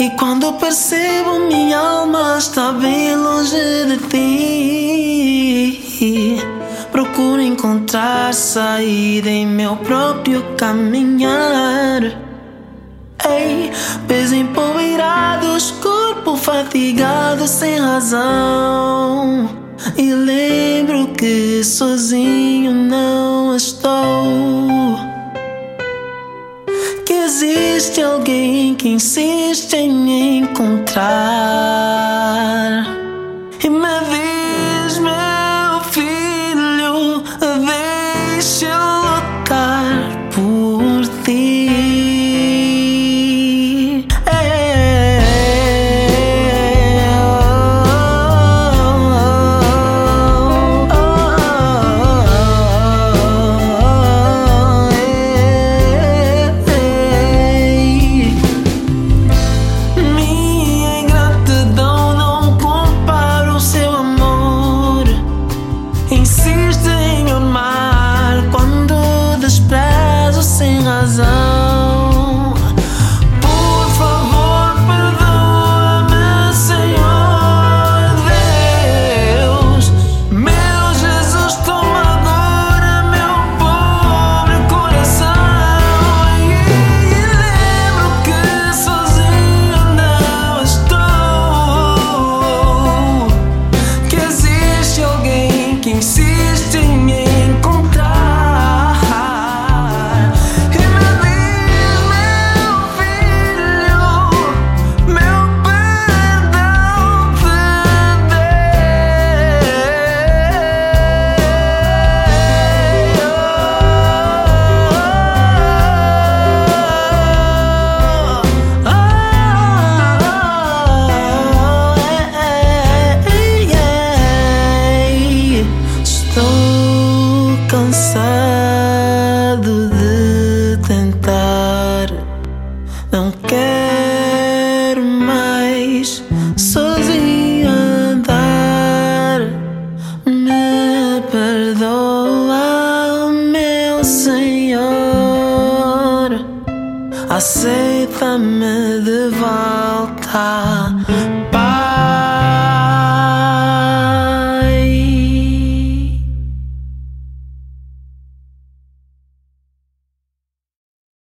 E quando percebo minha alma está bem longe de ti, procuro encontrar saída em meu próprio caminhar. Ei, peso empoeirados, corpo fatigado sem razão. E lembro que sozinho não estou. Existe alguém que insiste em encontrar. razão. cansado de tentar. Não quero mais sozinho andar. Me perdoa, meu Senhor. Aceita-me de volta.